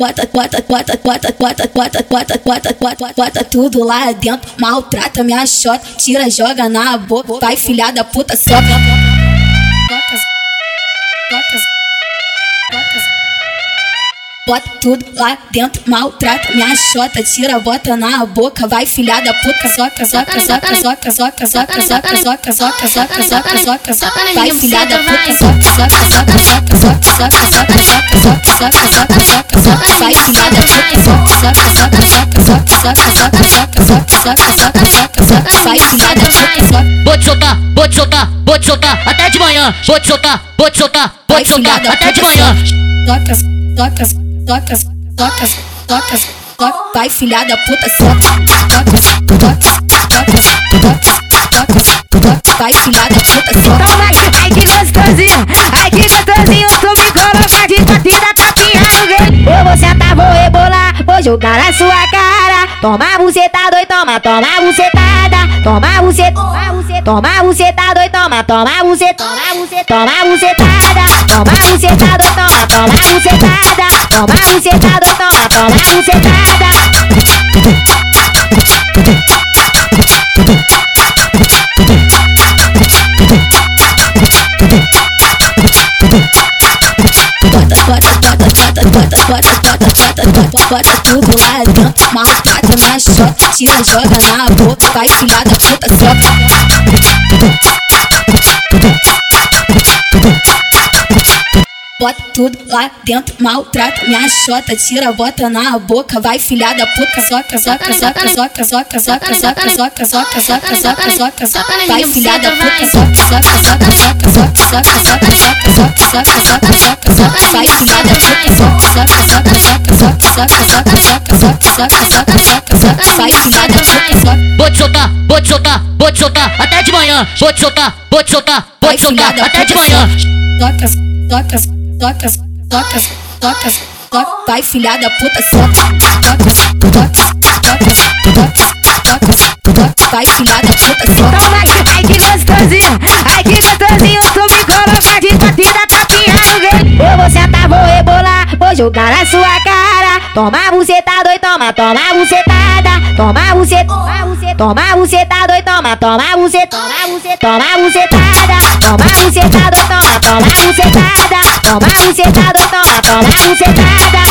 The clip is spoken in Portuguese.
Bota, bota, bota, bota, bota, bota, bota, bota, bota, bota tudo lá dentro. Maltrata minha xota, tira, joga na boca. Vai, filha da puta, soca. Bota, tudo lá dentro, maltrata minha xota, tira, bota na boca, vai filha da puta, soca, soca, soca, soca, soca, soca, soca, soca, soca, soca, soca, soca, soca, vai filha da puta, soca, soca, soca, soca, soca, soca, soca, soca, soca, soca, soca, soca, soca, vai filha da puta, soca, soca, soca, soca, soca, soca, soca, soca, soca, soca, soca, soca, soca, vai filha da puta, soca. Vou te soltar, vou te soltar, vou te soltar até de manhã. Vou te soltar, vou te soltar, vou te soltar até de manhã. Tocas, tocas, tocas, tocas, tocas, tocas, vai filha da puta, soca. Tocas, tocas, tocas, tocas, tocas, vai filha da puta, soca. Toma aqui, ai que gostosinho, ai que gostosinho, jogar na sua cara. Toma buceta doido, toma, toma bucetada. Toma buceta, toma buceta, toma buceta doido, toma, toma buceta, toma buceta, toma bucetada. Toma buceta doido, toma, toma bucetada. Toma buceta doido, toma, toma bucetada. Bota, tudo lá dentro. Maltrata minha xota, tira, joga na boca, vai filha da puta, soca. Bota tudo lá dentro, maltrata minha xota, tira, bota na boca, vai filha da puta, soca, soca, soca, soca, soca, soca, soca, soca, soca, soca, soca, soca, soca, vai filha da puta, soca, soca, soca, soca, soca, soca, soca, soca, soca, soca, soca, soca, soca, vai puta, soca, soca, soca, Sai fumada, soltar, vou te soltar, vou te soltar até de manhã. Vou te soltar, vou te soltar, vou te soltar até de manhã. Tocas, tocas, tocas, tocas, tocas, tocas. Vai filhada puta, soca, tocas, tocas, tocas, tocas. Vai filhada puta, soca. Toma, ai que gostosinho, ai que gostosinho, tu me coloca de batida, tá toquinha no game. Eu vou sentar, tá vou rebolar, vou jogar na sua cara. Toma bucetada, oi, toma, toma bucetada. Toma bucetada, toma bucetada, oi, toma, toma bucetada. Toma bucetada, toma bucetada, oi, toma, toma bucetada. Toma bucetada, oi, toma, toma bucetada.